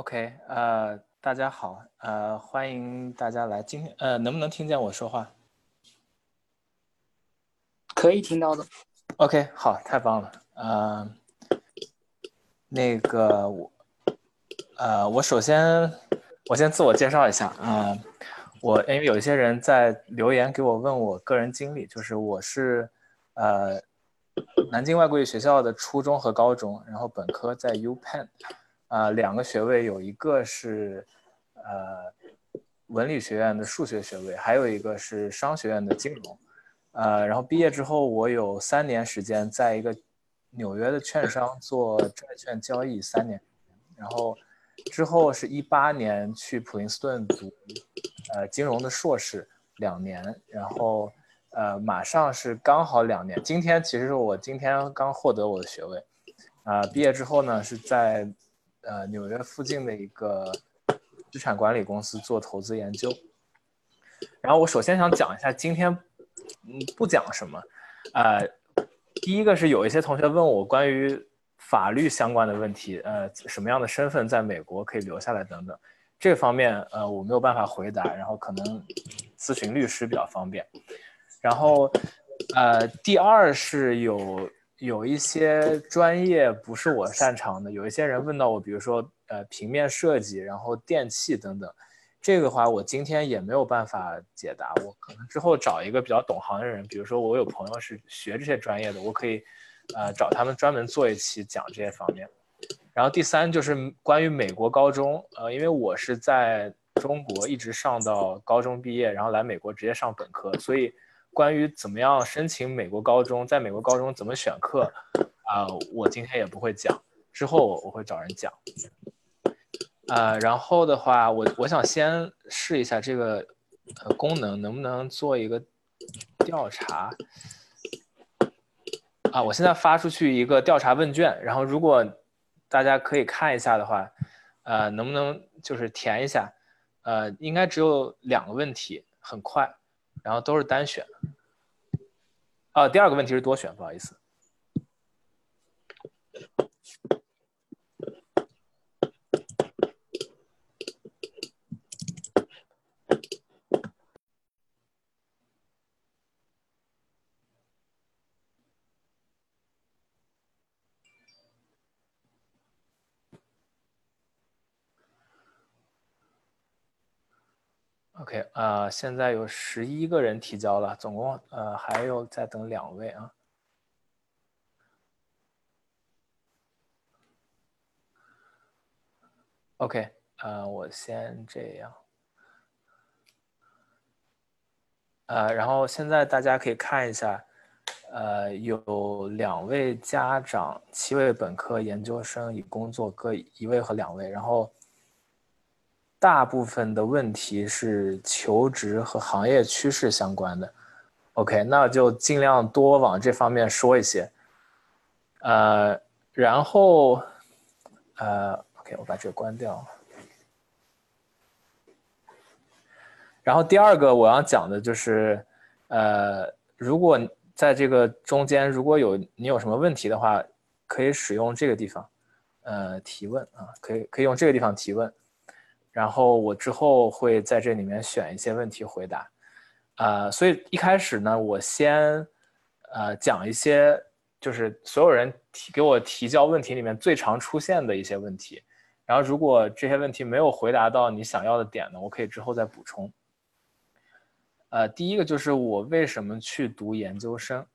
OK，呃，大家好，呃，欢迎大家来。今天，呃，能不能听见我说话？可以听到的。OK，好，太棒了。呃，那个我，呃，我首先，我先自我介绍一下啊。我因为有一些人在留言给我问我个人经历，就是我是呃南京外国语学校的初中和高中，然后本科在 U Penn。啊，两个学位有一个是，呃，文理学院的数学学位，还有一个是商学院的金融，呃，然后毕业之后，我有三年时间在一个纽约的券商做债券交易三年，然后之后是一八年去普林斯顿读，呃，金融的硕士两年，然后呃，马上是刚好两年，今天其实是我今天刚获得我的学位，啊，毕业之后呢是在。呃，纽约附近的一个资产管理公司做投资研究。然后我首先想讲一下今天，嗯，不讲什么。呃，第一个是有一些同学问我关于法律相关的问题，呃，什么样的身份在美国可以留下来等等，这方面呃我没有办法回答，然后可能咨询律师比较方便。然后呃，第二是有。有一些专业不是我擅长的，有一些人问到我，比如说呃平面设计，然后电器等等，这个话我今天也没有办法解答，我可能之后找一个比较懂行的人，比如说我有朋友是学这些专业的，我可以呃找他们专门做一期讲这些方面。然后第三就是关于美国高中，呃，因为我是在中国一直上到高中毕业，然后来美国直接上本科，所以。关于怎么样申请美国高中，在美国高中怎么选课，啊，我今天也不会讲，之后我会找人讲。呃，然后的话，我我想先试一下这个呃功能能不能做一个调查。啊，我现在发出去一个调查问卷，然后如果大家可以看一下的话，呃，能不能就是填一下？呃，应该只有两个问题，很快。然后都是单选，啊，第二个问题是多选，不好意思。OK，呃，现在有十一个人提交了，总共呃还有在等两位啊。OK，呃，我先这样，呃，然后现在大家可以看一下，呃，有两位家长，七位本科研究生已工作，各一位和两位，然后。大部分的问题是求职和行业趋势相关的，OK，那就尽量多往这方面说一些。呃，然后，呃，OK，我把这个关掉。然后第二个我要讲的就是，呃，如果在这个中间如果有你有什么问题的话，可以使用这个地方，呃，提问啊，可以可以用这个地方提问。然后我之后会在这里面选一些问题回答，呃，所以一开始呢，我先呃讲一些就是所有人提给我提交问题里面最常出现的一些问题，然后如果这些问题没有回答到你想要的点呢，我可以之后再补充。呃，第一个就是我为什么去读研究生，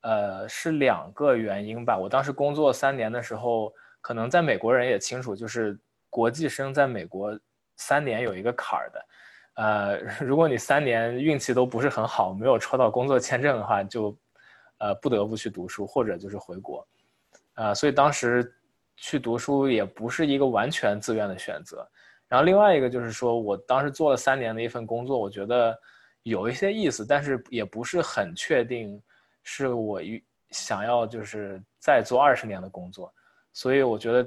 呃，是两个原因吧。我当时工作三年的时候，可能在美国人也清楚，就是。国际生在美国三年有一个坎儿的，呃，如果你三年运气都不是很好，没有抽到工作签证的话，就呃不得不去读书或者就是回国，呃，所以当时去读书也不是一个完全自愿的选择。然后另外一个就是说我当时做了三年的一份工作，我觉得有一些意思，但是也不是很确定是我想要就是再做二十年的工作，所以我觉得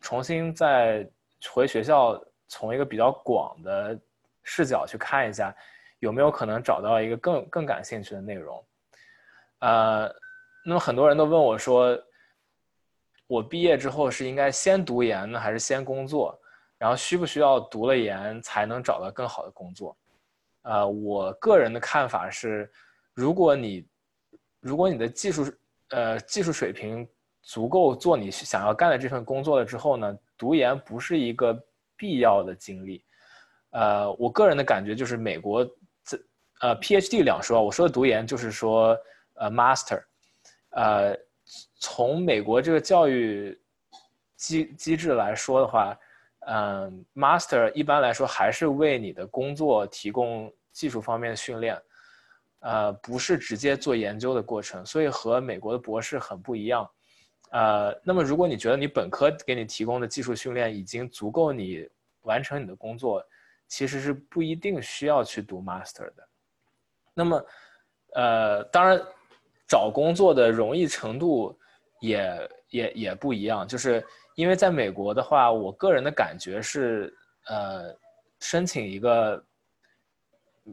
重新再。回学校，从一个比较广的视角去看一下，有没有可能找到一个更更感兴趣的内容。呃，那么很多人都问我说，我毕业之后是应该先读研呢，还是先工作？然后需不需要读了研才能找到更好的工作？呃，我个人的看法是，如果你如果你的技术呃技术水平足够做你想要干的这份工作了之后呢，读研不是一个必要的经历。呃，我个人的感觉就是美国这呃 PhD 两说，我说的读研就是说呃 Master，呃，从美国这个教育机机制来说的话。嗯，master 一般来说还是为你的工作提供技术方面的训练，呃，不是直接做研究的过程，所以和美国的博士很不一样。呃，那么如果你觉得你本科给你提供的技术训练已经足够你完成你的工作，其实是不一定需要去读 master 的。那么，呃，当然，找工作的容易程度也也也不一样，就是。因为在美国的话，我个人的感觉是，呃，申请一个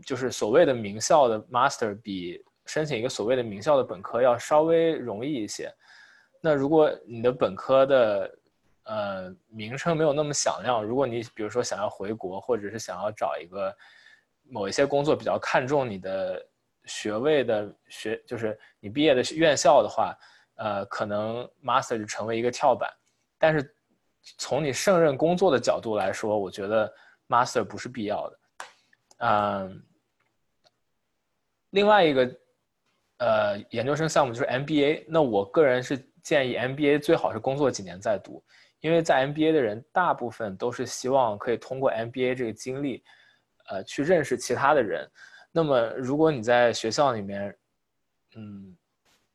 就是所谓的名校的 master 比申请一个所谓的名校的本科要稍微容易一些。那如果你的本科的呃名称没有那么响亮，如果你比如说想要回国，或者是想要找一个某一些工作比较看重你的学位的学，就是你毕业的院校的话，呃，可能 master 就成为一个跳板。但是，从你胜任工作的角度来说，我觉得 master 不是必要的。嗯，另外一个呃研究生项目就是 MBA。那我个人是建议 MBA 最好是工作几年再读，因为在 MBA 的人大部分都是希望可以通过 MBA 这个经历，呃，去认识其他的人。那么如果你在学校里面，嗯，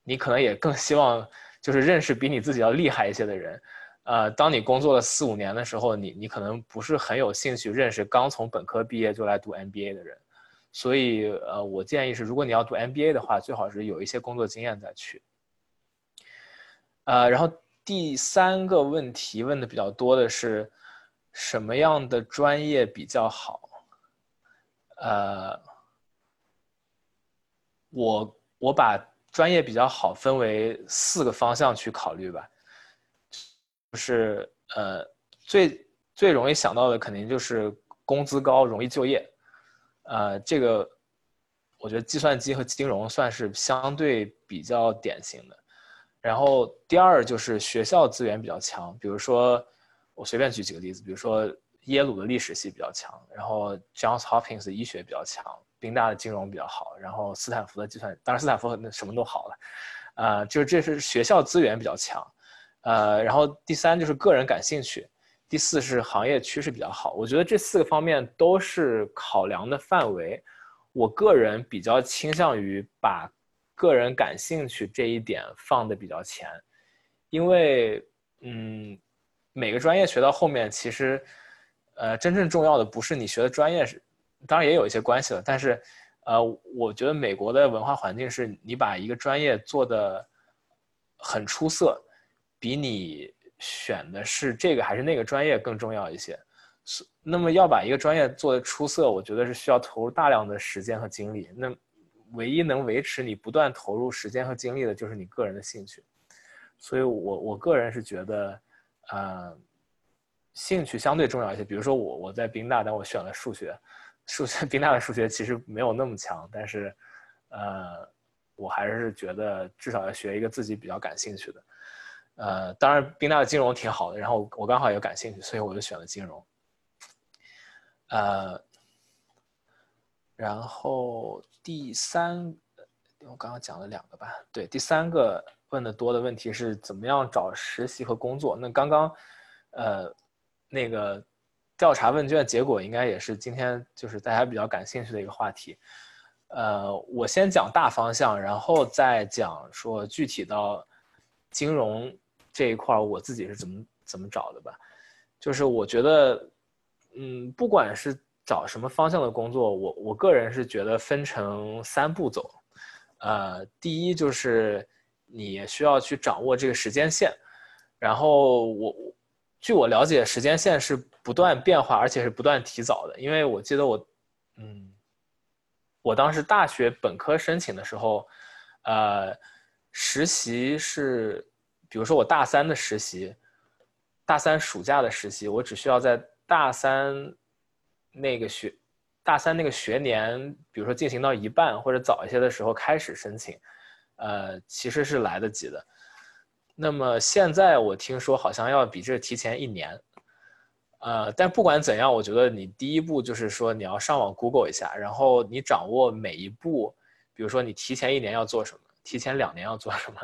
你可能也更希望就是认识比你自己要厉害一些的人。呃，当你工作了四五年的时候，你你可能不是很有兴趣认识刚从本科毕业就来读 MBA 的人，所以呃，我建议是，如果你要读 MBA 的话，最好是有一些工作经验再去。呃，然后第三个问题问的比较多的是，什么样的专业比较好？呃，我我把专业比较好分为四个方向去考虑吧。就是呃，最最容易想到的肯定就是工资高、容易就业，呃，这个我觉得计算机和金融算是相对比较典型的。然后第二就是学校资源比较强，比如说我随便举几个例子，比如说耶鲁的历史系比较强，然后 Johns Hopkins 的医学比较强，宾大的金融比较好，然后斯坦福的计算，当然斯坦福那什么都好了，呃，就是这是学校资源比较强。呃，然后第三就是个人感兴趣，第四是行业趋势比较好。我觉得这四个方面都是考量的范围。我个人比较倾向于把个人感兴趣这一点放的比较前，因为嗯，每个专业学到后面，其实呃，真正重要的不是你学的专业是，当然也有一些关系了。但是呃，我觉得美国的文化环境是你把一个专业做的很出色。比你选的是这个还是那个专业更重要一些，那么要把一个专业做的出色，我觉得是需要投入大量的时间和精力。那唯一能维持你不断投入时间和精力的就是你个人的兴趣。所以我我个人是觉得，呃，兴趣相对重要一些。比如说我我在宾大，但我选了数学，数学 宾大的数学其实没有那么强，但是呃，我还是觉得至少要学一个自己比较感兴趣的。呃，当然，宾大的金融挺好的，然后我刚好也感兴趣，所以我就选了金融。呃，然后第三，我刚刚讲了两个吧，对，第三个问的多的问题是怎么样找实习和工作。那刚刚，呃，那个调查问卷结果应该也是今天就是大家比较感兴趣的一个话题。呃，我先讲大方向，然后再讲说具体到金融。这一块我自己是怎么怎么找的吧，就是我觉得，嗯，不管是找什么方向的工作，我我个人是觉得分成三步走，呃，第一就是你需要去掌握这个时间线，然后我据我了解，时间线是不断变化，而且是不断提早的，因为我记得我，嗯，我当时大学本科申请的时候，呃，实习是。比如说我大三的实习，大三暑假的实习，我只需要在大三那个学大三那个学年，比如说进行到一半或者早一些的时候开始申请，呃，其实是来得及的。那么现在我听说好像要比这提前一年，呃，但不管怎样，我觉得你第一步就是说你要上网 Google 一下，然后你掌握每一步，比如说你提前一年要做什么。提前两年要做什么，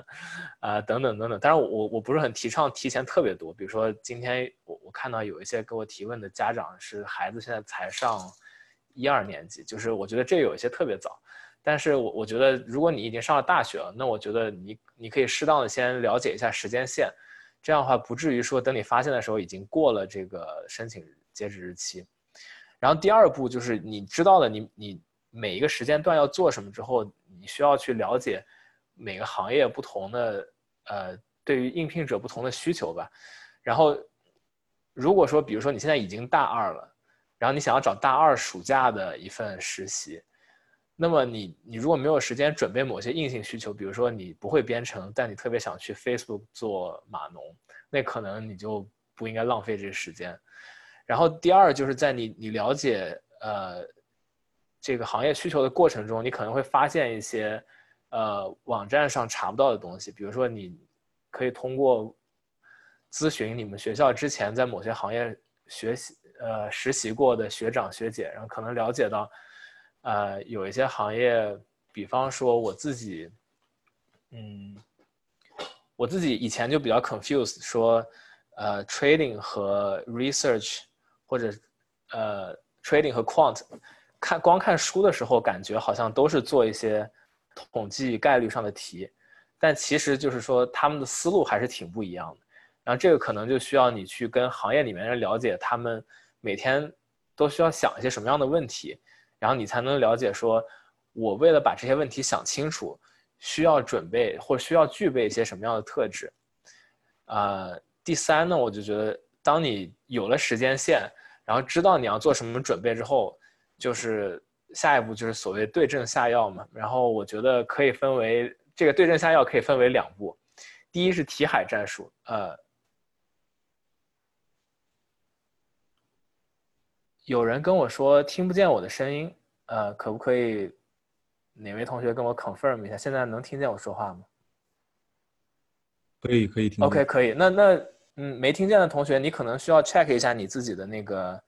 啊，等等等等。当然，我我不是很提倡提前特别多。比如说，今天我我看到有一些给我提问的家长是孩子现在才上一二年级，就是我觉得这有一些特别早。但是我我觉得，如果你已经上了大学了，那我觉得你你可以适当的先了解一下时间线，这样的话不至于说等你发现的时候已经过了这个申请截止日期。然后第二步就是你知道了你你每一个时间段要做什么之后，你需要去了解。每个行业不同的，呃，对于应聘者不同的需求吧。然后，如果说，比如说你现在已经大二了，然后你想要找大二暑假的一份实习，那么你你如果没有时间准备某些硬性需求，比如说你不会编程，但你特别想去 Facebook 做码农，那可能你就不应该浪费这个时间。然后第二就是在你你了解呃这个行业需求的过程中，你可能会发现一些。呃，网站上查不到的东西，比如说，你可以通过咨询你们学校之前在某些行业学习呃实习过的学长学姐，然后可能了解到，呃，有一些行业，比方说我自己，嗯，我自己以前就比较 confused，说，呃，trading 和 research 或者呃 trading 和 quant，看光看书的时候，感觉好像都是做一些。统计概率上的题，但其实就是说他们的思路还是挺不一样的。然后这个可能就需要你去跟行业里面人了解，他们每天都需要想一些什么样的问题，然后你才能了解说，我为了把这些问题想清楚，需要准备或需要具备一些什么样的特质。呃，第三呢，我就觉得当你有了时间线，然后知道你要做什么准备之后，就是。下一步就是所谓对症下药嘛，然后我觉得可以分为这个对症下药可以分为两步，第一是题海战术，呃，有人跟我说听不见我的声音，呃，可不可以哪位同学跟我 confirm 一下，现在能听见我说话吗？可以可以听。OK 可以，那那嗯没听见的同学，你可能需要 check 一下你自己的那个。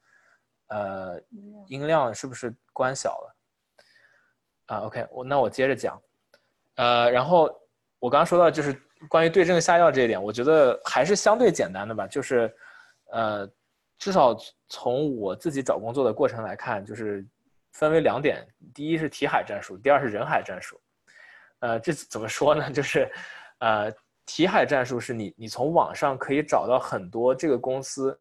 呃，音量是不是关小了？啊，OK，我那我接着讲。呃，然后我刚刚说到就是关于对症下药这一点，我觉得还是相对简单的吧。就是，呃，至少从我自己找工作的过程来看，就是分为两点：第一是题海战术，第二是人海战术。呃，这怎么说呢？就是，呃，题海战术是你你从网上可以找到很多这个公司。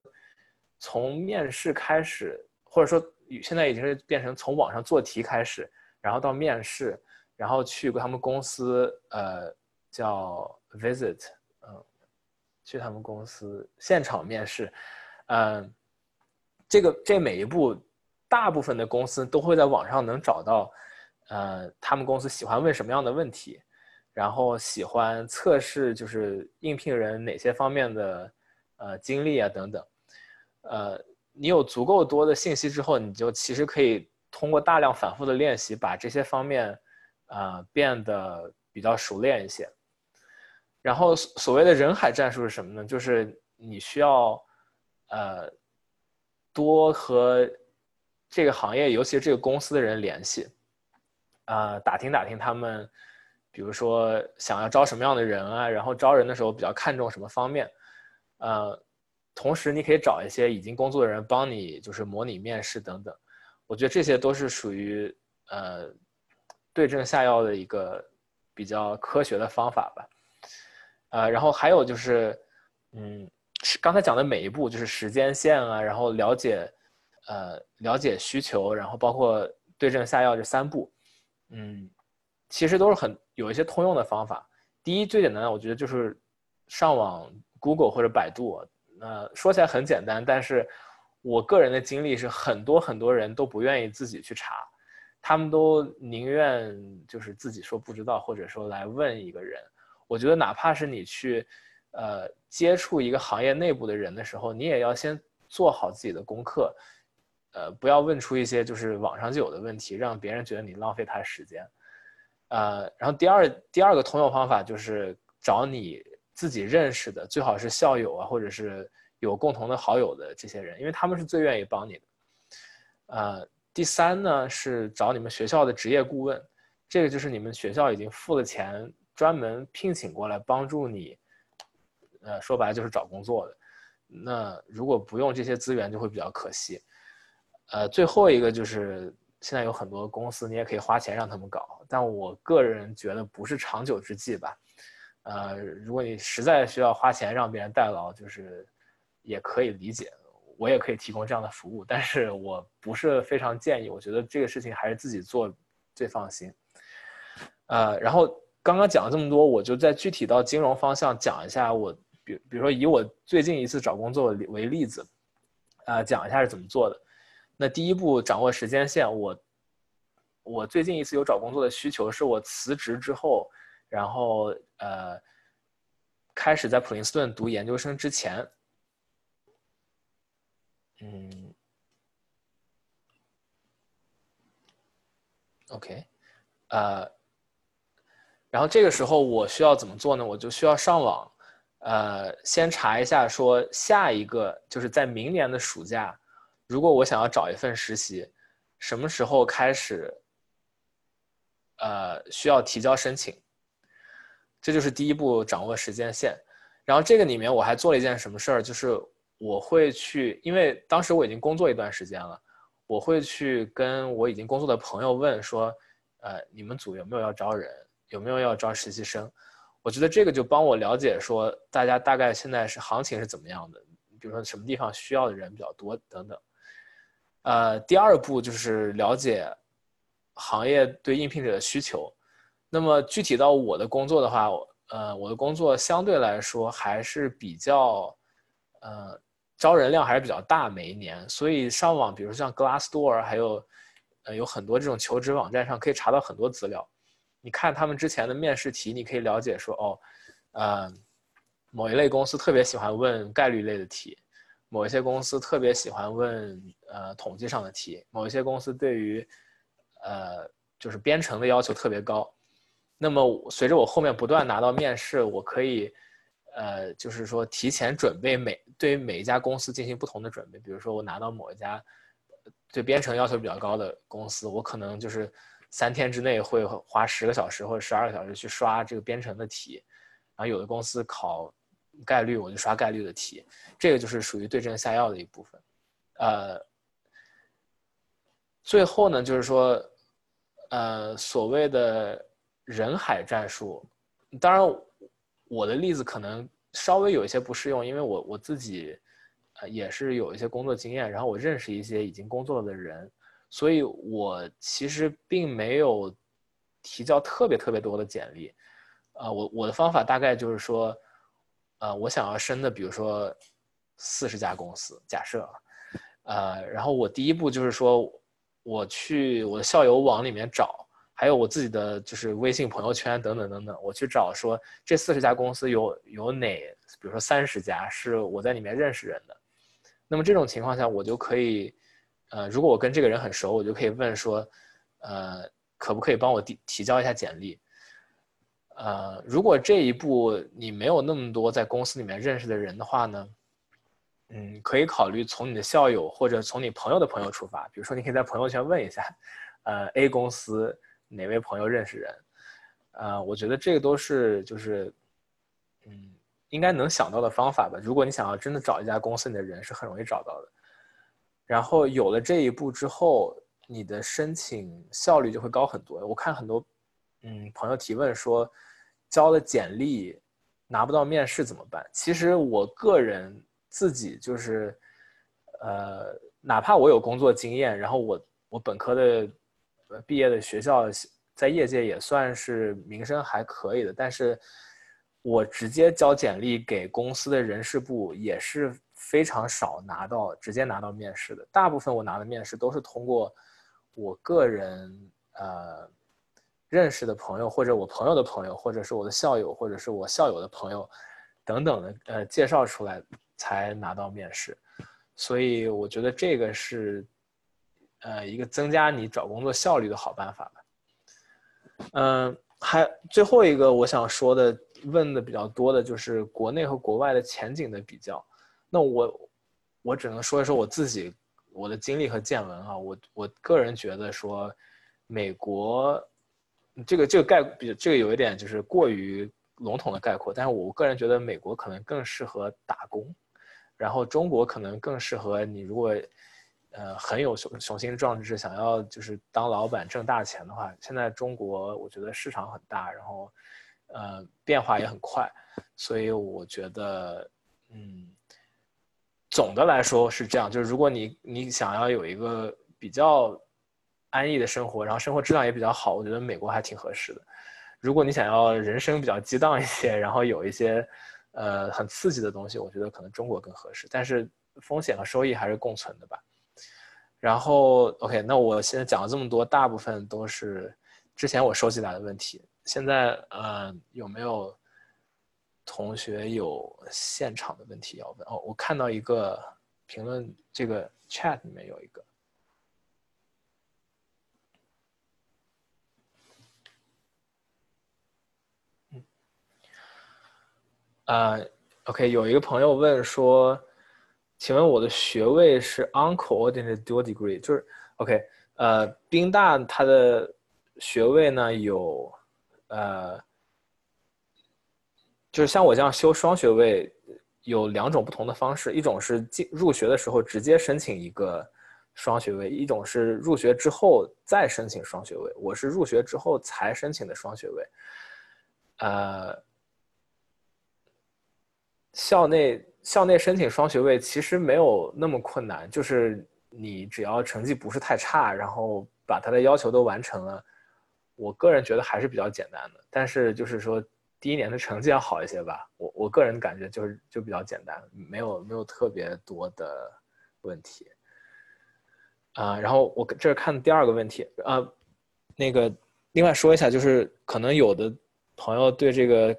从面试开始，或者说现在已经是变成从网上做题开始，然后到面试，然后去他们公司，呃，叫 visit，嗯，去他们公司现场面试，嗯，这个这每一步，大部分的公司都会在网上能找到，呃，他们公司喜欢问什么样的问题，然后喜欢测试就是应聘人哪些方面的呃经历啊等等。呃，你有足够多的信息之后，你就其实可以通过大量反复的练习，把这些方面，呃，变得比较熟练一些。然后所谓的人海战术是什么呢？就是你需要，呃，多和这个行业，尤其是这个公司的人联系，啊，打听打听他们，比如说想要招什么样的人啊，然后招人的时候比较看重什么方面，呃。同时，你可以找一些已经工作的人帮你，就是模拟面试等等。我觉得这些都是属于呃对症下药的一个比较科学的方法吧。呃，然后还有就是，嗯，刚才讲的每一步就是时间线啊，然后了解呃了解需求，然后包括对症下药这三步，嗯，其实都是很有一些通用的方法。第一，最简单的，我觉得就是上网 Google 或者百度。呃，说起来很简单，但是我个人的经历是，很多很多人都不愿意自己去查，他们都宁愿就是自己说不知道，或者说来问一个人。我觉得哪怕是你去，呃，接触一个行业内部的人的时候，你也要先做好自己的功课，呃，不要问出一些就是网上就有的问题，让别人觉得你浪费他时间。呃，然后第二第二个通用方法就是找你自己认识的，最好是校友啊，或者是有共同的好友的这些人，因为他们是最愿意帮你的。呃，第三呢是找你们学校的职业顾问，这个就是你们学校已经付了钱，专门聘请过来帮助你。呃，说白了就是找工作的。那如果不用这些资源，就会比较可惜。呃，最后一个就是现在有很多公司，你也可以花钱让他们搞，但我个人觉得不是长久之计吧。呃，如果你实在需要花钱让别人代劳，就是也可以理解。我也可以提供这样的服务，但是我不是非常建议。我觉得这个事情还是自己做最放心。呃，然后刚刚讲了这么多，我就再具体到金融方向讲一下。我比比如说以我最近一次找工作为例子，啊，讲一下是怎么做的。那第一步，掌握时间线。我我最近一次有找工作的需求，是我辞职之后，然后呃，开始在普林斯顿读研究生之前。嗯，OK，呃，然后这个时候我需要怎么做呢？我就需要上网，呃，先查一下说下一个就是在明年的暑假，如果我想要找一份实习，什么时候开始，呃，需要提交申请，这就是第一步，掌握时间线。然后这个里面我还做了一件什么事儿，就是。我会去，因为当时我已经工作一段时间了，我会去跟我已经工作的朋友问说，呃，你们组有没有要招人，有没有要招实习生？我觉得这个就帮我了解说，大家大概现在是行情是怎么样的，比如说什么地方需要的人比较多等等。呃，第二步就是了解行业对应聘者的需求。那么具体到我的工作的话，呃，我的工作相对来说还是比较，呃。招人量还是比较大，每一年，所以上网，比如像 Glassdoor，还有，呃，有很多这种求职网站上可以查到很多资料。你看他们之前的面试题，你可以了解说，哦，呃，某一类公司特别喜欢问概率类的题，某一些公司特别喜欢问呃统计上的题，某一些公司对于，呃，就是编程的要求特别高。那么随着我后面不断拿到面试，我可以。呃，就是说提前准备每对于每一家公司进行不同的准备。比如说，我拿到某一家对编程要求比较高的公司，我可能就是三天之内会花十个小时或者十二个小时去刷这个编程的题。然后有的公司考概率，我就刷概率的题。这个就是属于对症下药的一部分。呃，最后呢，就是说，呃，所谓的人海战术，当然。我的例子可能稍微有一些不适用，因为我我自己，呃，也是有一些工作经验，然后我认识一些已经工作了的人，所以我其实并没有提交特别特别多的简历，呃，我我的方法大概就是说，呃，我想要升的，比如说四十家公司，假设，呃，然后我第一步就是说，我去我的校友网里面找。还有我自己的就是微信朋友圈等等等等，我去找说这四十家公司有有哪，比如说三十家是我在里面认识人的，那么这种情况下我就可以，呃，如果我跟这个人很熟，我就可以问说，呃，可不可以帮我提提交一下简历？呃，如果这一步你没有那么多在公司里面认识的人的话呢，嗯，可以考虑从你的校友或者从你朋友的朋友出发，比如说你可以在朋友圈问一下，呃，A 公司。哪位朋友认识人？呃，我觉得这个都是就是，嗯，应该能想到的方法吧。如果你想要真的找一家公司，你的人是很容易找到的。然后有了这一步之后，你的申请效率就会高很多。我看很多，嗯，朋友提问说，交了简历拿不到面试怎么办？其实我个人自己就是，呃，哪怕我有工作经验，然后我我本科的。毕业的学校在业界也算是名声还可以的，但是我直接交简历给公司的人事部也是非常少拿到直接拿到面试的，大部分我拿的面试都是通过我个人呃认识的朋友，或者我朋友的朋友，或者是我的校友，或者是我校友的朋友等等的呃介绍出来才拿到面试，所以我觉得这个是呃一个增加你找工作效率的好办法吧。嗯，还最后一个我想说的，问的比较多的就是国内和国外的前景的比较。那我我只能说一说我自己我的经历和见闻啊，我我个人觉得说美国这个这个概比这个有一点就是过于笼统的概括，但是我个人觉得美国可能更适合打工，然后中国可能更适合你如果。呃，很有雄雄心壮志，想要就是当老板挣大钱的话，现在中国我觉得市场很大，然后，呃，变化也很快，所以我觉得，嗯，总的来说是这样，就是如果你你想要有一个比较安逸的生活，然后生活质量也比较好，我觉得美国还挺合适的。如果你想要人生比较激荡一些，然后有一些呃很刺激的东西，我觉得可能中国更合适，但是风险和收益还是共存的吧。然后，OK，那我现在讲了这么多，大部分都是之前我收集来的问题。现在，呃，有没有同学有现场的问题要问？哦，我看到一个评论，这个 chat 里面有一个。嗯，啊，OK，有一个朋友问说。请问我的学位是 uncoordinated dual degree，就是 OK，呃，宾大它的学位呢有，呃，就是像我这样修双学位有两种不同的方式，一种是进入学的时候直接申请一个双学位，一种是入学之后再申请双学位。我是入学之后才申请的双学位，呃，校内。校内申请双学位其实没有那么困难，就是你只要成绩不是太差，然后把它的要求都完成了，我个人觉得还是比较简单的。但是就是说第一年的成绩要好一些吧，我我个人感觉就是就比较简单，没有没有特别多的问题。啊，然后我这是看第二个问题啊，那个另外说一下，就是可能有的朋友对这个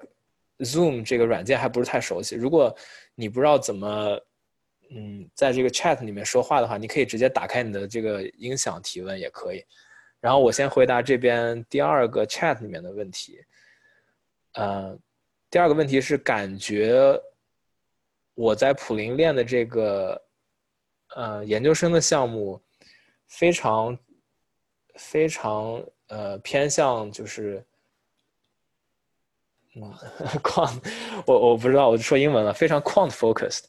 Zoom 这个软件还不是太熟悉，如果。你不知道怎么，嗯，在这个 chat 里面说话的话，你可以直接打开你的这个音响提问也可以。然后我先回答这边第二个 chat 里面的问题。呃，第二个问题是感觉我在普林练的这个呃研究生的项目非常非常呃偏向就是。quant，我我不知道，我就说英文了，非常 quant focused。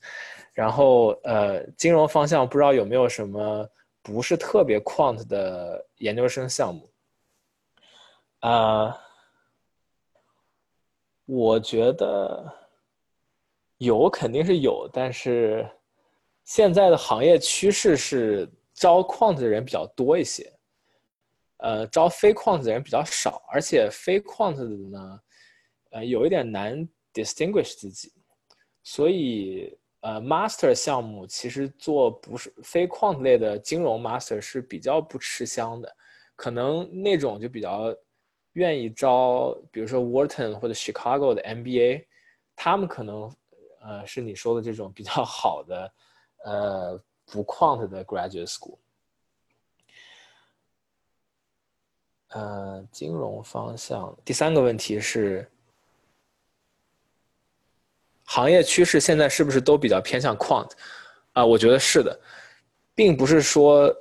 然后呃，金融方向不知道有没有什么不是特别 quant 的研究生项目？啊，我觉得有肯定是有，但是现在的行业趋势是招 quant 的人比较多一些，呃，招非 quant 的人比较少，而且非 quant 的呢。呃，有一点难 distinguish 自己，所以呃，master 项目其实做不是非 quant 类的金融 master 是比较不吃香的，可能那种就比较愿意招，比如说 Wharton 或者 Chicago 的 MBA，他们可能呃是你说的这种比较好的呃不 quant 的 graduate school。呃，金融方向第三个问题是。行业趋势现在是不是都比较偏向 quant？啊，我觉得是的，并不是说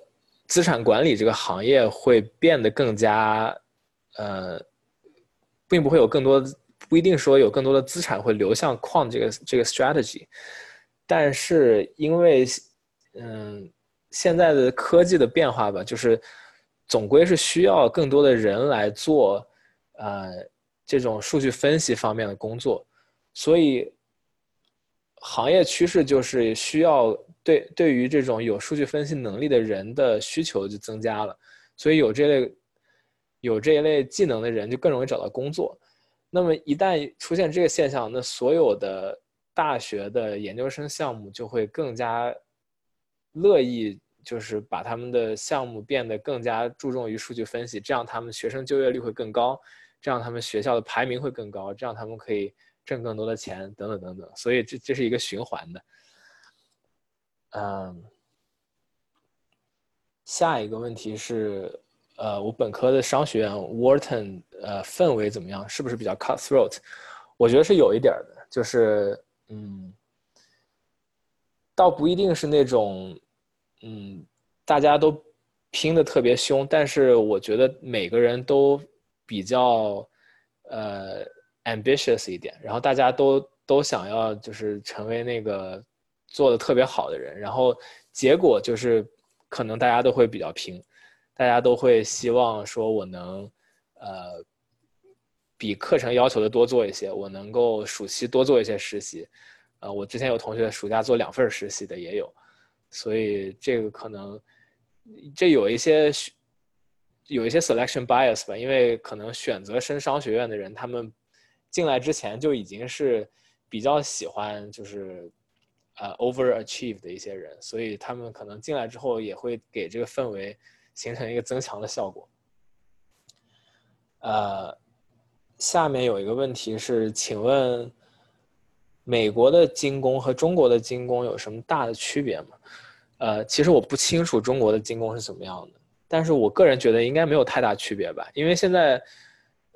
资产管理这个行业会变得更加，呃，并不会有更多，不一定说有更多的资产会流向 quant 这个这个 strategy。但是因为，嗯，现在的科技的变化吧，就是总归是需要更多的人来做，呃，这种数据分析方面的工作，所以。行业趋势就是需要对对于这种有数据分析能力的人的需求就增加了，所以有这类有这一类技能的人就更容易找到工作。那么一旦出现这个现象，那所有的大学的研究生项目就会更加乐意，就是把他们的项目变得更加注重于数据分析，这样他们学生就业率会更高，这样他们学校的排名会更高，这样他们可以。挣更多的钱，等等等等，所以这这是一个循环的。嗯，下一个问题是，呃，我本科的商学院 Wharton，呃，氛围怎么样？是不是比较 cutthroat？我觉得是有一点的，就是嗯，倒不一定是那种嗯，大家都拼的特别凶，但是我觉得每个人都比较呃 ambitious 一点，然后大家都都想要就是成为那个做的特别好的人，然后结果就是可能大家都会比较拼，大家都会希望说我能呃。比课程要求的多做一些，我能够暑期多做一些实习，呃，我之前有同学暑假做两份实习的也有，所以这个可能这有一些有一些 selection bias 吧，因为可能选择升商学院的人，他们进来之前就已经是比较喜欢就是呃 overachieve 的一些人，所以他们可能进来之后也会给这个氛围形成一个增强的效果，呃。下面有一个问题是，请问美国的精工和中国的精工有什么大的区别吗？呃，其实我不清楚中国的精工是怎么样的，但是我个人觉得应该没有太大区别吧，因为现在，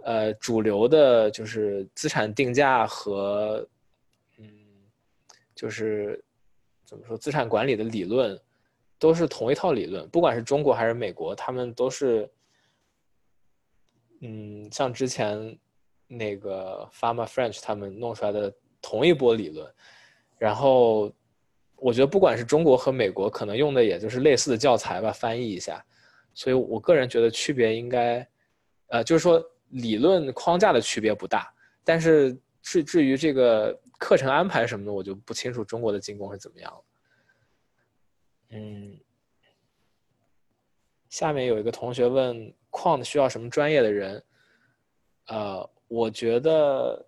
呃，主流的就是资产定价和，嗯，就是怎么说资产管理的理论，都是同一套理论，不管是中国还是美国，他们都是，嗯，像之前。那个 Pharma French 他们弄出来的同一波理论，然后我觉得不管是中国和美国，可能用的也就是类似的教材吧，翻译一下。所以我个人觉得区别应该，呃，就是说理论框架的区别不大，但是至至于这个课程安排什么的，我就不清楚中国的进攻是怎么样了。嗯，下面有一个同学问矿需要什么专业的人，呃。我觉得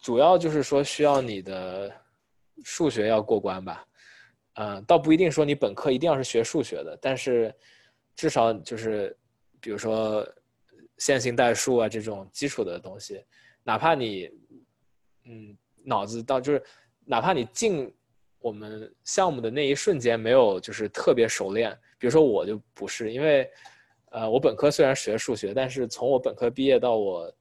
主要就是说需要你的数学要过关吧，嗯，倒不一定说你本科一定要是学数学的，但是至少就是比如说线性代数啊这种基础的东西，哪怕你嗯脑子到就是哪怕你进我们项目的那一瞬间没有就是特别熟练，比如说我就不是，因为呃我本科虽然学数学，但是从我本科毕业到我。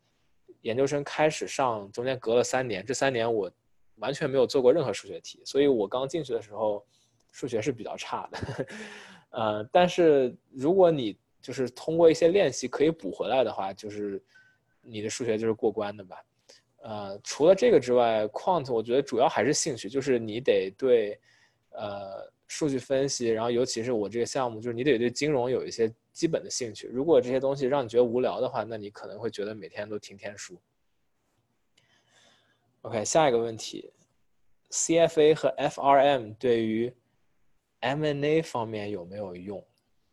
研究生开始上，中间隔了三年，这三年我完全没有做过任何数学题，所以我刚进去的时候数学是比较差的。呃，但是如果你就是通过一些练习可以补回来的话，就是你的数学就是过关的吧。呃，除了这个之外，quant 我觉得主要还是兴趣，就是你得对呃数据分析，然后尤其是我这个项目，就是你得对金融有一些。基本的兴趣，如果这些东西让你觉得无聊的话，那你可能会觉得每天都听天书。OK，下一个问题，CFA 和 FRM 对于 M&A 方面有没有用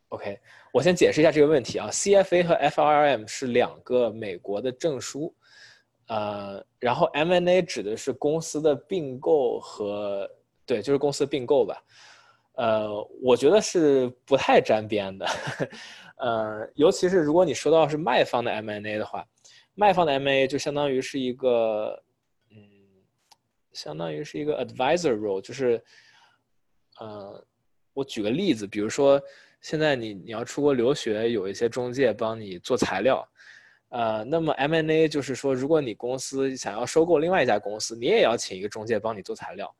？OK，我先解释一下这个问题啊，CFA 和 FRM 是两个美国的证书，呃，然后 M&A 指的是公司的并购和对，就是公司并购吧。呃，我觉得是不太沾边的，呃，尤其是如果你说到是卖方的 M&A 的话，卖方的 M&A 就相当于是一个，嗯，相当于是一个 advisor role，就是，呃，我举个例子，比如说现在你你要出国留学，有一些中介帮你做材料，呃，那么 M&A 就是说，如果你公司想要收购另外一家公司，你也要请一个中介帮你做材料。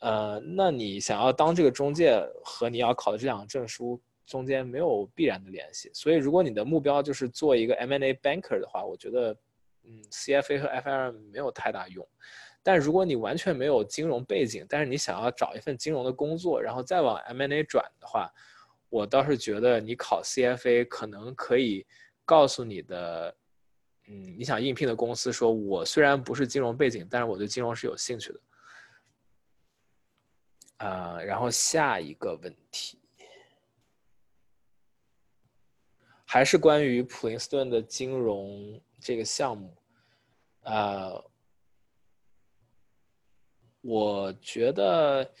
呃，那你想要当这个中介和你要考的这两个证书中间没有必然的联系，所以如果你的目标就是做一个 M&A banker 的话，我觉得，嗯，CFA 和 FRM 没有太大用。但如果你完全没有金融背景，但是你想要找一份金融的工作，然后再往 M&A 转的话，我倒是觉得你考 CFA 可能可以告诉你的，嗯，你想应聘的公司说，我虽然不是金融背景，但是我对金融是有兴趣的。啊，然后下一个问题还是关于普林斯顿的金融这个项目。啊，我觉得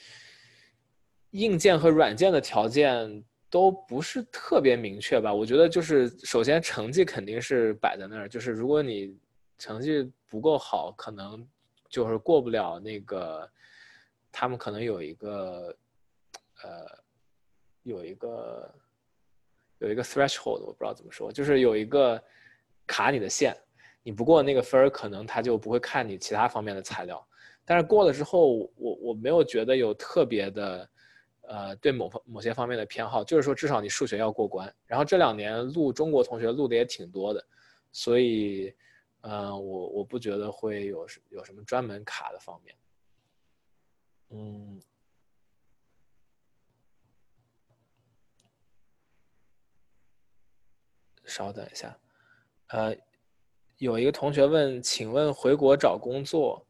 硬件和软件的条件都不是特别明确吧。我觉得就是首先成绩肯定是摆在那儿，就是如果你成绩不够好，可能就是过不了那个。他们可能有一个呃有一个有一个 threshold，我不知道怎么说，就是有一个卡你的线，你不过那个分儿，可能他就不会看你其他方面的材料。但是过了之后，我我没有觉得有特别的，呃，对某方某些方面的偏好，就是说至少你数学要过关。然后这两年录中国同学录的也挺多的，所以，呃，我我不觉得会有有什么专门卡的方面。嗯。稍等一下，呃，有一个同学问，请问回国找工作，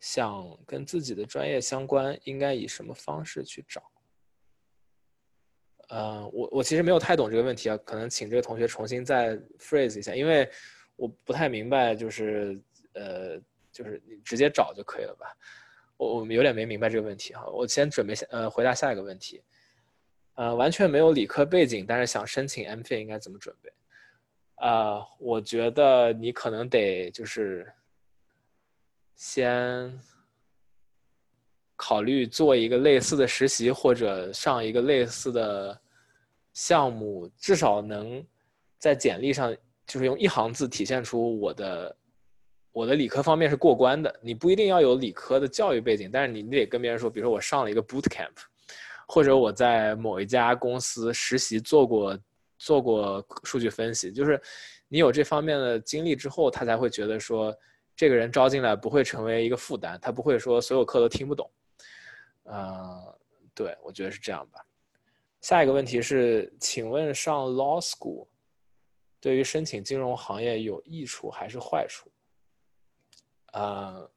想跟自己的专业相关，应该以什么方式去找？呃，我我其实没有太懂这个问题啊，可能请这个同学重新再 phrase 一下，因为我不太明白，就是呃，就是你直接找就可以了吧？我我们有点没明白这个问题哈，我先准备下呃回答下一个问题。呃，完全没有理科背景，但是想申请 MFA 应该怎么准备？啊，我觉得你可能得就是先考虑做一个类似的实习，或者上一个类似的项目，至少能在简历上就是用一行字体现出我的我的理科方面是过关的。你不一定要有理科的教育背景，但是你你得跟别人说，比如说我上了一个 boot camp。或者我在某一家公司实习做过，做过数据分析，就是你有这方面的经历之后，他才会觉得说这个人招进来不会成为一个负担，他不会说所有课都听不懂。呃，对，我觉得是这样吧。下一个问题是，请问上 law school 对于申请金融行业有益处还是坏处？呃，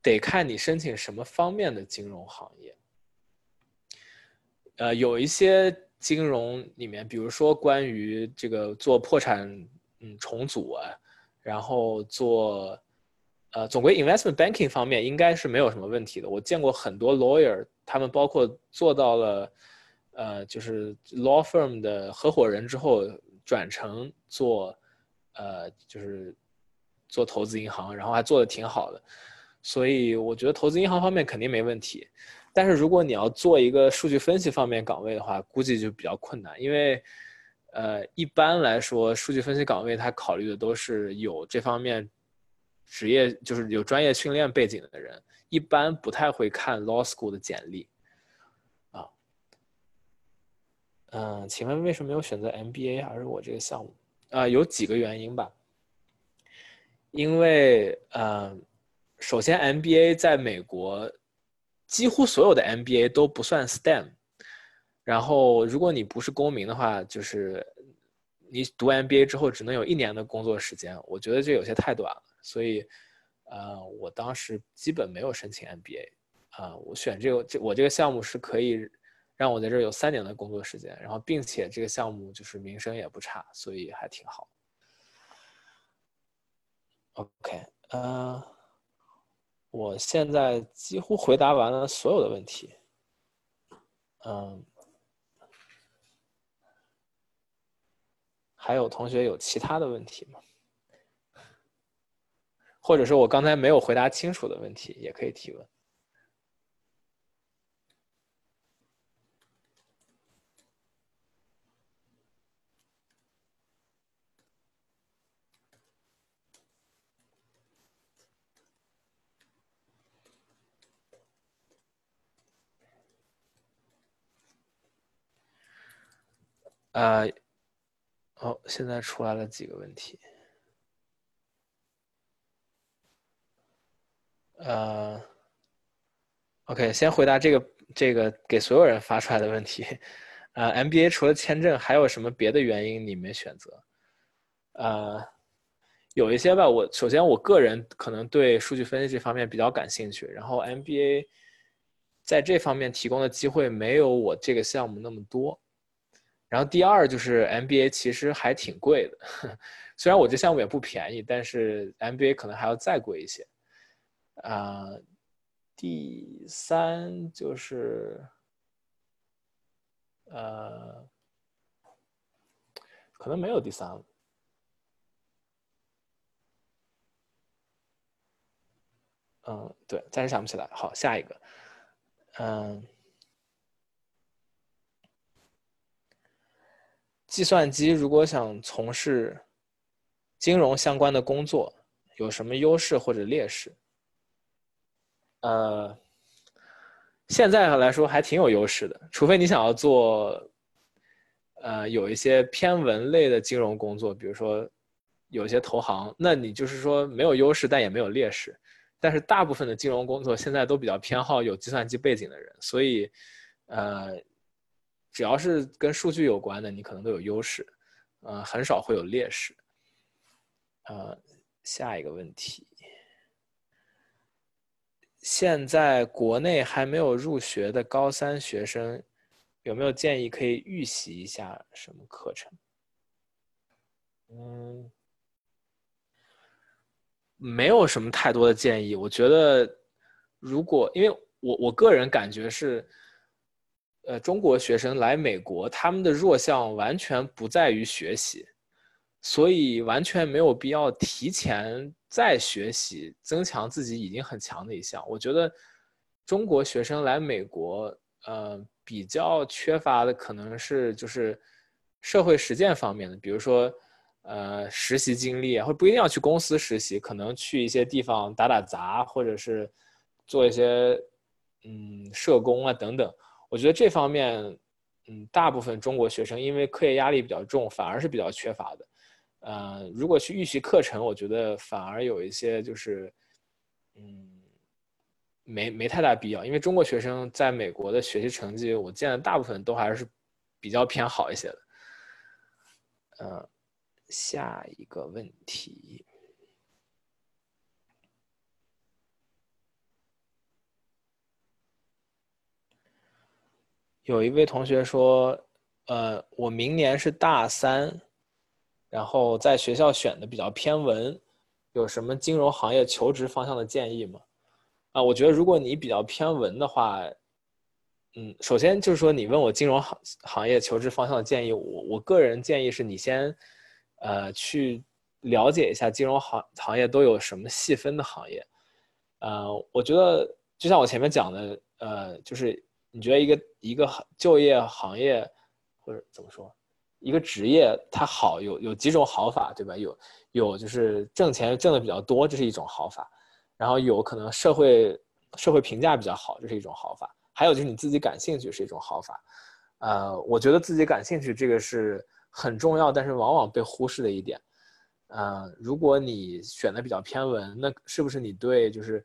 得看你申请什么方面的金融行业。呃，有一些金融里面，比如说关于这个做破产嗯重组啊，然后做呃总归 investment banking 方面应该是没有什么问题的。我见过很多 lawyer，他们包括做到了呃就是 law firm 的合伙人之后，转成做呃就是做投资银行，然后还做的挺好的。所以我觉得投资银行方面肯定没问题。但是如果你要做一个数据分析方面岗位的话，估计就比较困难，因为，呃，一般来说，数据分析岗位他考虑的都是有这方面职业，就是有专业训练背景的人，一般不太会看 law school 的简历。啊，嗯，请问为什么没有选择 MBA 而是我这个项目？啊，有几个原因吧。因为，嗯，首先 MBA 在美国。几乎所有的 MBA 都不算 STEM，然后如果你不是公民的话，就是你读 MBA 之后只能有一年的工作时间，我觉得这有些太短了，所以，呃，我当时基本没有申请 MBA，啊，我选这个这我这个项目是可以让我在这儿有三年的工作时间，然后并且这个项目就是名声也不差，所以还挺好。OK，呃。我现在几乎回答完了所有的问题，嗯，还有同学有其他的问题吗？或者是我刚才没有回答清楚的问题，也可以提问。呃，哦，现在出来了几个问题。呃，OK，先回答这个这个给所有人发出来的问题。呃，MBA 除了签证，还有什么别的原因你没选择？呃，有一些吧。我首先我个人可能对数据分析这方面比较感兴趣，然后 MBA 在这方面提供的机会没有我这个项目那么多。然后第二就是 MBA 其实还挺贵的，虽然我这项目也不便宜，但是 MBA 可能还要再贵一些。啊，第三就是，呃，可能没有第三了。嗯，对，暂时想不起来。好，下一个，嗯。计算机如果想从事金融相关的工作，有什么优势或者劣势？呃，现在来说还挺有优势的，除非你想要做，呃，有一些偏文类的金融工作，比如说有些投行，那你就是说没有优势，但也没有劣势。但是大部分的金融工作现在都比较偏好有计算机背景的人，所以，呃。只要是跟数据有关的，你可能都有优势，呃，很少会有劣势。呃，下一个问题，现在国内还没有入学的高三学生，有没有建议可以预习一下什么课程？嗯，没有什么太多的建议。我觉得，如果因为我我个人感觉是。呃，中国学生来美国，他们的弱项完全不在于学习，所以完全没有必要提前再学习，增强自己已经很强的一项。我觉得中国学生来美国，呃，比较缺乏的可能是就是社会实践方面的，比如说呃实习经历啊，或不一定要去公司实习，可能去一些地方打打杂，或者是做一些嗯社工啊等等。我觉得这方面，嗯，大部分中国学生因为课业压力比较重，反而是比较缺乏的。呃，如果去预习课程，我觉得反而有一些就是，嗯，没没太大必要。因为中国学生在美国的学习成绩，我见的大部分都还是比较偏好一些的。呃，下一个问题。有一位同学说：“呃，我明年是大三，然后在学校选的比较偏文，有什么金融行业求职方向的建议吗？”啊，我觉得如果你比较偏文的话，嗯，首先就是说你问我金融行行业求职方向的建议，我我个人建议是你先，呃，去了解一下金融行行业都有什么细分的行业，呃，我觉得就像我前面讲的，呃，就是。你觉得一个一个就业行业，或者怎么说，一个职业它好有有几种好法，对吧？有有就是挣钱挣的比较多，这是一种好法；然后有可能社会社会评价比较好，这是一种好法；还有就是你自己感兴趣是一种好法。呃，我觉得自己感兴趣这个是很重要，但是往往被忽视的一点。呃，如果你选的比较偏文，那是不是你对就是？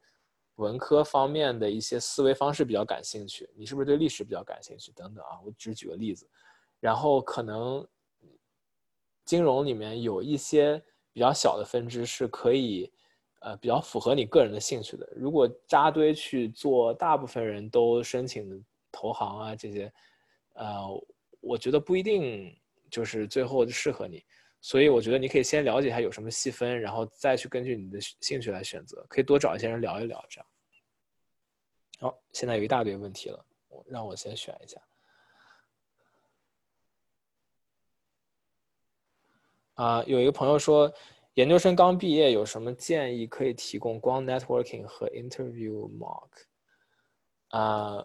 文科方面的一些思维方式比较感兴趣，你是不是对历史比较感兴趣？等等啊，我只举个例子，然后可能金融里面有一些比较小的分支是可以，呃，比较符合你个人的兴趣的。如果扎堆去做，大部分人都申请投行啊这些，呃，我觉得不一定就是最后适合你。所以我觉得你可以先了解一下有什么细分，然后再去根据你的兴趣来选择，可以多找一些人聊一聊，这样。好，现在有一大堆问题了，我让我先选一下。啊，有一个朋友说，研究生刚毕业，有什么建议可以提供？光 networking 和 interview mock。啊，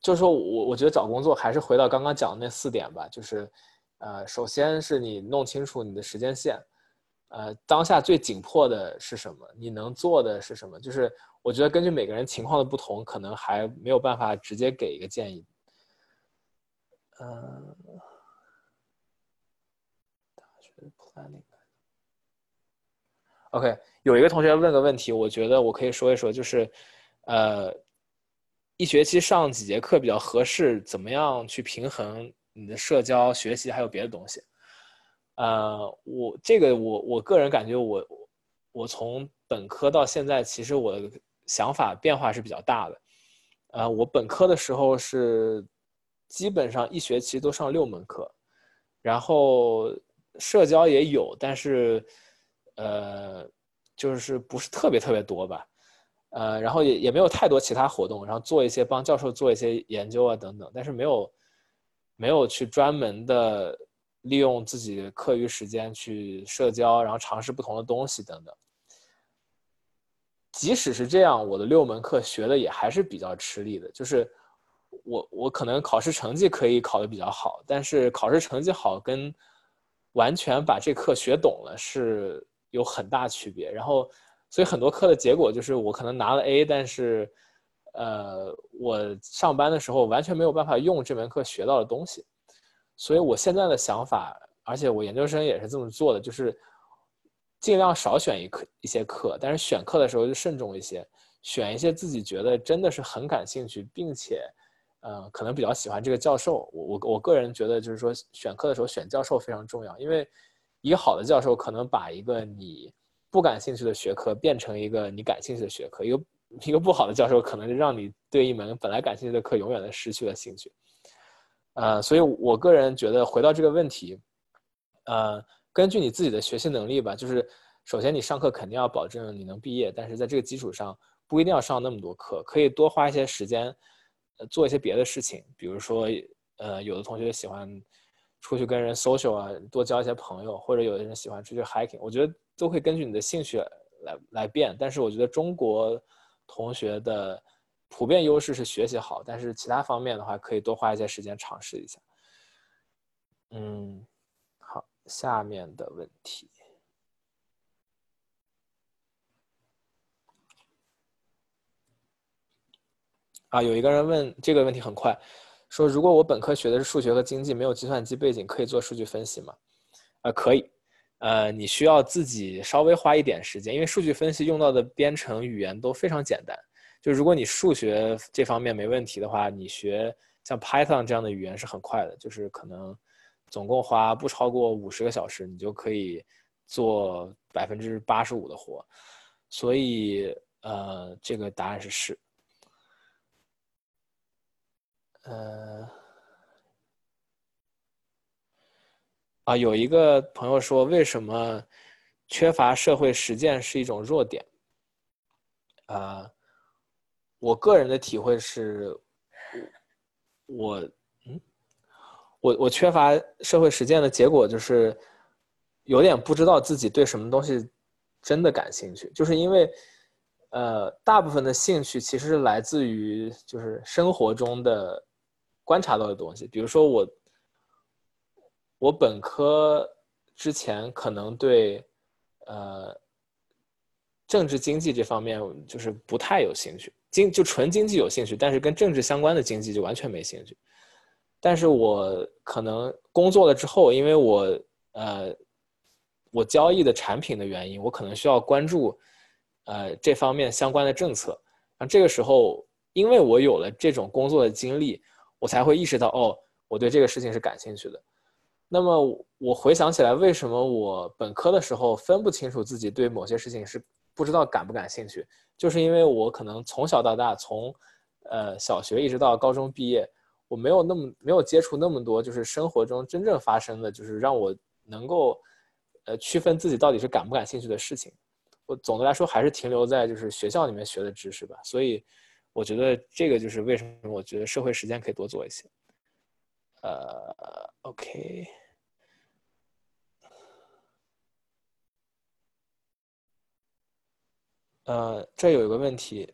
就是说我我觉得找工作还是回到刚刚讲的那四点吧，就是。呃，首先是你弄清楚你的时间线，呃，当下最紧迫的是什么？你能做的是什么？就是我觉得根据每个人情况的不同，可能还没有办法直接给一个建议。嗯，大学 planning。OK，有一个同学问个问题，我觉得我可以说一说，就是，呃，一学期上几节课比较合适？怎么样去平衡？你的社交、学习还有别的东西，呃，我这个我我个人感觉，我我从本科到现在，其实我的想法变化是比较大的。呃，我本科的时候是基本上一学期都上六门课，然后社交也有，但是呃，就是不是特别特别多吧，呃，然后也也没有太多其他活动，然后做一些帮教授做一些研究啊等等，但是没有。没有去专门的利用自己课余时间去社交，然后尝试不同的东西等等。即使是这样，我的六门课学的也还是比较吃力的。就是我我可能考试成绩可以考的比较好，但是考试成绩好跟完全把这课学懂了是有很大区别。然后，所以很多课的结果就是我可能拿了 A，但是，呃，我上班的时候完全没有办法用这门课学到的东西。所以我现在的想法，而且我研究生也是这么做的，就是尽量少选一课一些课，但是选课的时候就慎重一些，选一些自己觉得真的是很感兴趣，并且。呃，可能比较喜欢这个教授，我我我个人觉得就是说选课的时候选教授非常重要，因为一个好的教授可能把一个你不感兴趣的学科变成一个你感兴趣的学科，一个一个不好的教授可能就让你对一门本来感兴趣的课永远的失去了兴趣。呃，所以我个人觉得回到这个问题，呃，根据你自己的学习能力吧，就是首先你上课肯定要保证你能毕业，但是在这个基础上不一定要上那么多课，可以多花一些时间。做一些别的事情，比如说，呃，有的同学喜欢出去跟人 social 啊，多交一些朋友，或者有的人喜欢出去 hiking，我觉得都会根据你的兴趣来来变。但是我觉得中国同学的普遍优势是学习好，但是其他方面的话，可以多花一些时间尝试一下。嗯，好，下面的问题。啊，有一个人问这个问题很快，说如果我本科学的是数学和经济，没有计算机背景，可以做数据分析吗？呃，可以，呃，你需要自己稍微花一点时间，因为数据分析用到的编程语言都非常简单。就如果你数学这方面没问题的话，你学像 Python 这样的语言是很快的，就是可能总共花不超过五十个小时，你就可以做百分之八十五的活。所以，呃，这个答案是是。呃，啊，有一个朋友说，为什么缺乏社会实践是一种弱点？啊，我个人的体会是，我，嗯，我我缺乏社会实践的结果就是，有点不知道自己对什么东西真的感兴趣，就是因为，呃，大部分的兴趣其实是来自于就是生活中的。观察到的东西，比如说我，我本科之前可能对，呃，政治经济这方面就是不太有兴趣，经就纯经济有兴趣，但是跟政治相关的经济就完全没兴趣。但是我可能工作了之后，因为我呃，我交易的产品的原因，我可能需要关注，呃，这方面相关的政策。那这个时候，因为我有了这种工作的经历。我才会意识到，哦，我对这个事情是感兴趣的。那么我回想起来，为什么我本科的时候分不清楚自己对某些事情是不知道感不感兴趣，就是因为我可能从小到大，从呃小学一直到高中毕业，我没有那么没有接触那么多，就是生活中真正发生的，就是让我能够呃区分自己到底是感不感兴趣的事情。我总的来说还是停留在就是学校里面学的知识吧，所以。我觉得这个就是为什么我觉得社会实践可以多做一些。呃，OK，呃，这有一个问题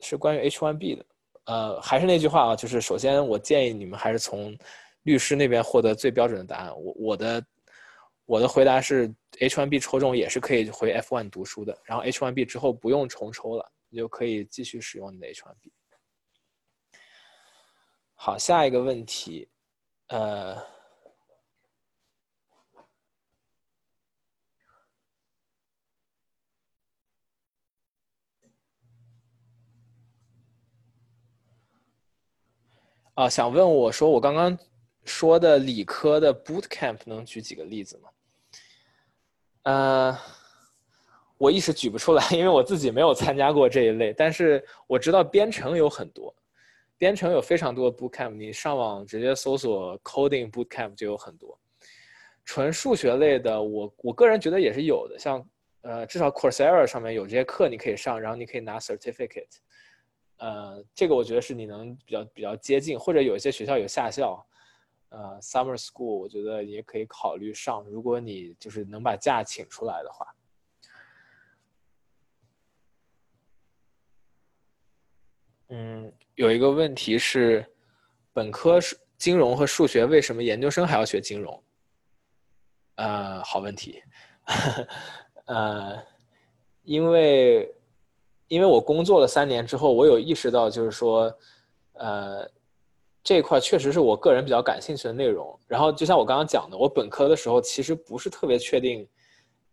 是关于 H1B 的。呃，还是那句话啊，就是首先我建议你们还是从律师那边获得最标准的答案。我我的我的回答是 H1B 抽中也是可以回 F1 读书的，然后 H1B 之后不用重抽了。你就可以继续使用你的 H1B。好，下一个问题，呃，啊，想问我说，我刚刚说的理科的 Boot Camp 能举几个例子吗？呃。我一时举不出来，因为我自己没有参加过这一类。但是我知道编程有很多，编程有非常多的 bootcamp，你上网直接搜索 coding bootcamp 就有很多。纯数学类的，我我个人觉得也是有的，像呃，至少 Coursera 上面有这些课你可以上，然后你可以拿 certificate。呃，这个我觉得是你能比较比较接近，或者有一些学校有下校，呃，summer school，我觉得也可以考虑上，如果你就是能把假请出来的话。嗯，有一个问题是，本科是金融和数学，为什么研究生还要学金融？呃，好问题，呃，因为因为我工作了三年之后，我有意识到，就是说，呃，这一块确实是我个人比较感兴趣的内容。然后，就像我刚刚讲的，我本科的时候其实不是特别确定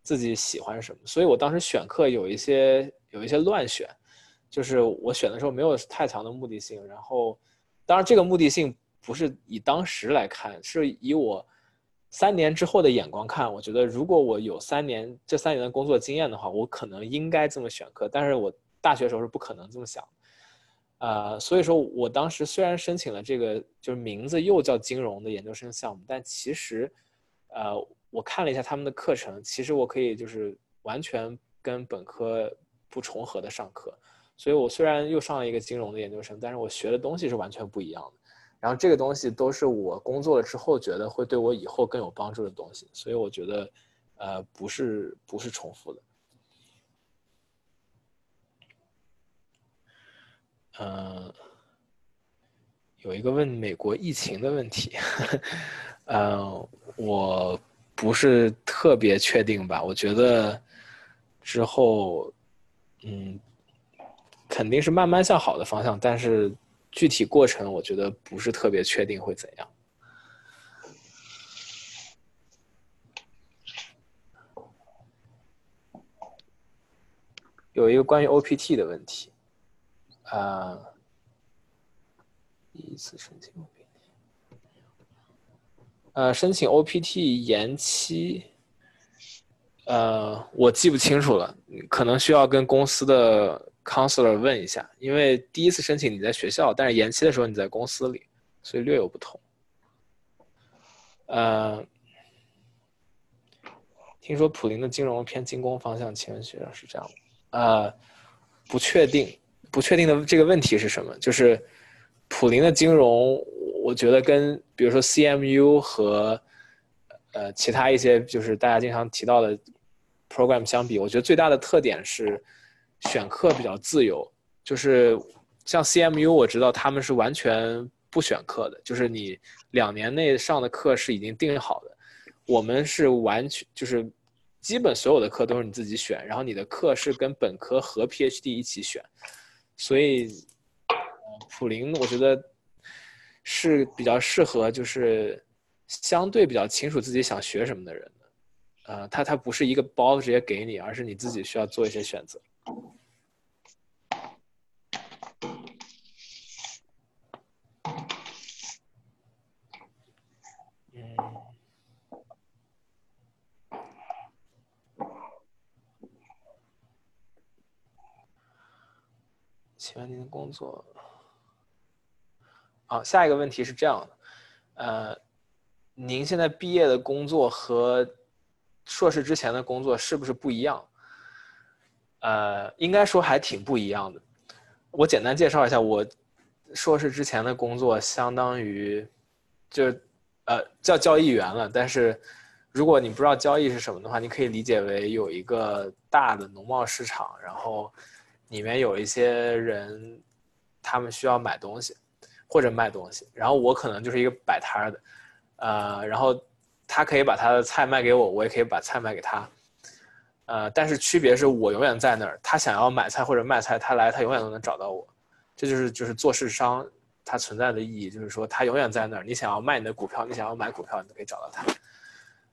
自己喜欢什么，所以我当时选课有一些有一些乱选，就是我选的时候没有太强的目的性。然后，当然这个目的性不是以当时来看，是以我。三年之后的眼光看，我觉得如果我有三年这三年的工作经验的话，我可能应该这么选课。但是我大学时候是不可能这么想，呃，所以说我当时虽然申请了这个，就是名字又叫金融的研究生项目，但其实，呃，我看了一下他们的课程，其实我可以就是完全跟本科不重合的上课。所以我虽然又上了一个金融的研究生，但是我学的东西是完全不一样的。然后这个东西都是我工作了之后觉得会对我以后更有帮助的东西，所以我觉得，呃，不是不是重复的。嗯，有一个问美国疫情的问题，呃，我不是特别确定吧，我觉得之后，嗯，肯定是慢慢向好的方向，但是。具体过程我觉得不是特别确定会怎样。有一个关于 OPT 的问题，啊，第一次申请呃，申请 OPT 延期，呃，我记不清楚了，可能需要跟公司的。counselor 问一下，因为第一次申请你在学校，但是延期的时候你在公司里，所以略有不同。呃，听说普林的金融偏精工方向，请问学长是这样的？呃，不确定，不确定的这个问题是什么？就是普林的金融，我觉得跟比如说 CMU 和呃其他一些就是大家经常提到的 program 相比，我觉得最大的特点是。选课比较自由，就是像 CMU，我知道他们是完全不选课的，就是你两年内上的课是已经定好的。我们是完全就是基本所有的课都是你自己选，然后你的课是跟本科和 PhD 一起选，所以普林我觉得是比较适合就是相对比较清楚自己想学什么的人的。呃，他他不是一个包直接给你，而是你自己需要做一些选择。请问您的工作？好，下一个问题是这样的，呃，您现在毕业的工作和硕士之前的工作是不是不一样？呃，应该说还挺不一样的。我简单介绍一下，我硕士之前的工作相当于，就呃叫交易员了。但是如果你不知道交易是什么的话，你可以理解为有一个大的农贸市场，然后。里面有一些人，他们需要买东西或者卖东西，然后我可能就是一个摆摊的，呃，然后他可以把他的菜卖给我，我也可以把菜卖给他，呃，但是区别是我永远在那儿，他想要买菜或者卖菜，他来他永远都能找到我，这就是就是做市商它存在的意义，就是说他永远在那儿，你想要卖你的股票，你想要买股票，你都可以找到他。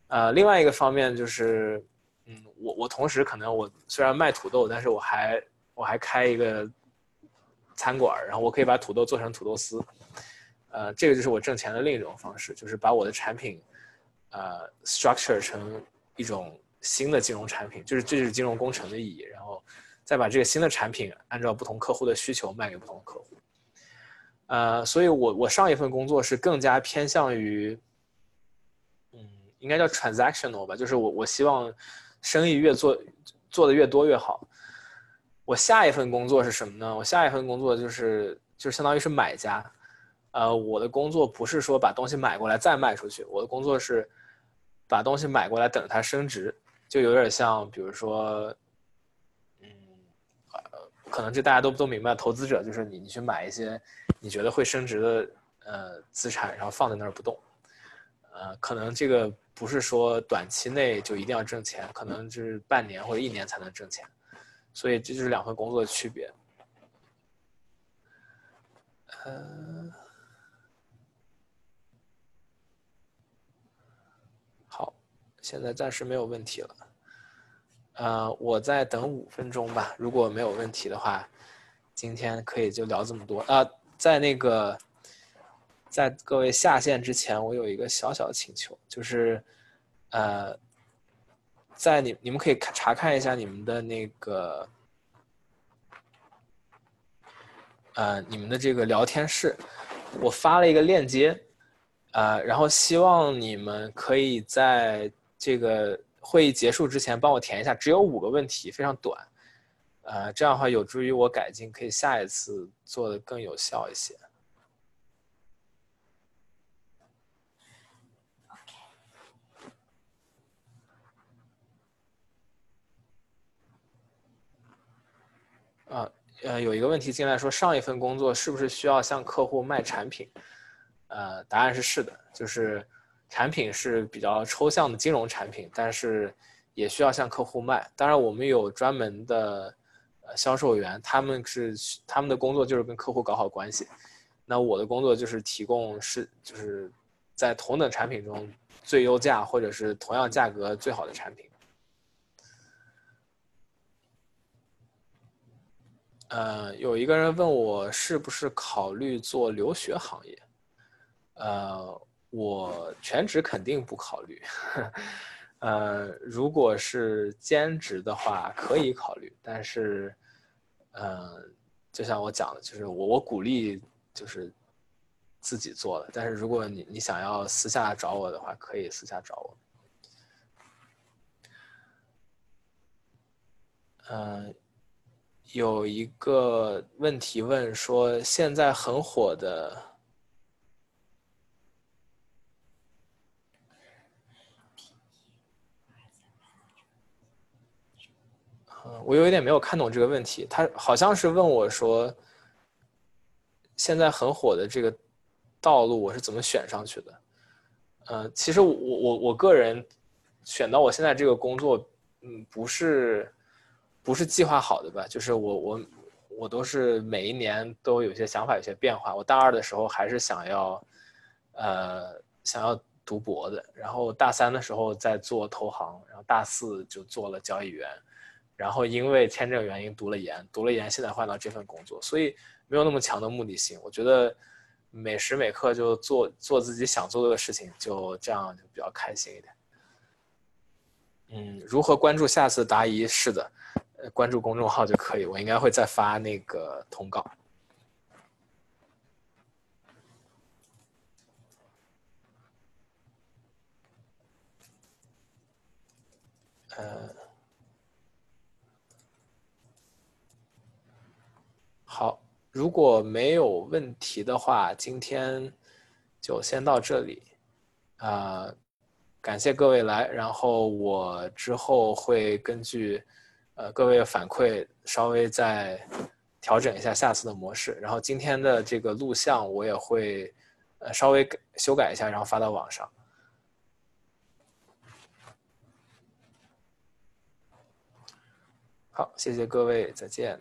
呃，另外一个方面就是，嗯，我我同时可能我虽然卖土豆，但是我还。我还开一个餐馆，然后我可以把土豆做成土豆丝，呃，这个就是我挣钱的另一种方式，就是把我的产品，呃，structure 成一种新的金融产品，就是这就是金融工程的意义，然后再把这个新的产品按照不同客户的需求卖给不同客户，呃，所以我我上一份工作是更加偏向于，嗯，应该叫 transactional 吧，就是我我希望生意越做做的越多越好。我下一份工作是什么呢？我下一份工作就是就相当于是买家，呃，我的工作不是说把东西买过来再卖出去，我的工作是把东西买过来等它升值，就有点像比如说，嗯，可能这大家都都明白，投资者就是你，你去买一些你觉得会升值的呃资产，然后放在那儿不动，呃，可能这个不是说短期内就一定要挣钱，可能就是半年或者一年才能挣钱，所以这就是两份工作的区别。呃，好，现在暂时没有问题了。呃，我再等五分钟吧。如果没有问题的话，今天可以就聊这么多啊。在那个，在各位下线之前，我有一个小小的请求，就是呃，在你你们可以看查看一下你们的那个呃你们的这个聊天室，我发了一个链接，呃，然后希望你们可以在这个。会议结束之前帮我填一下，只有五个问题，非常短，呃，这样的话有助于我改进，可以下一次做的更有效一些。啊，呃，有一个问题进来说，上一份工作是不是需要向客户卖产品？呃，答案是是的，就是。产品是比较抽象的金融产品，但是也需要向客户卖。当然，我们有专门的销售员，他们是他们的工作就是跟客户搞好关系。那我的工作就是提供是就是在同等产品中最优价或者是同样价格最好的产品。呃，有一个人问我是不是考虑做留学行业，呃。我全职肯定不考虑，呃，如果是兼职的话可以考虑，但是，呃，就像我讲的，就是我我鼓励就是自己做的，但是如果你你想要私下找我的话，可以私下找我。嗯，有一个问题问说，现在很火的。我有一点没有看懂这个问题，他好像是问我说，现在很火的这个道路我是怎么选上去的？呃，其实我我我个人选到我现在这个工作，嗯，不是不是计划好的吧？就是我我我都是每一年都有些想法，有些变化。我大二的时候还是想要呃想要读博的，然后大三的时候在做投行，然后大四就做了交易员。然后因为签证原因读了研，读了研，现在换到这份工作，所以没有那么强的目的性。我觉得每时每刻就做做自己想做的事情，就这样就比较开心一点。嗯，如何关注下次答疑？是的，关注公众号就可以，我应该会再发那个通告。呃。好，如果没有问题的话，今天就先到这里。啊，感谢各位来，然后我之后会根据呃各位反馈，稍微再调整一下下次的模式。然后今天的这个录像我也会呃稍微修改一下，然后发到网上。好，谢谢各位，再见。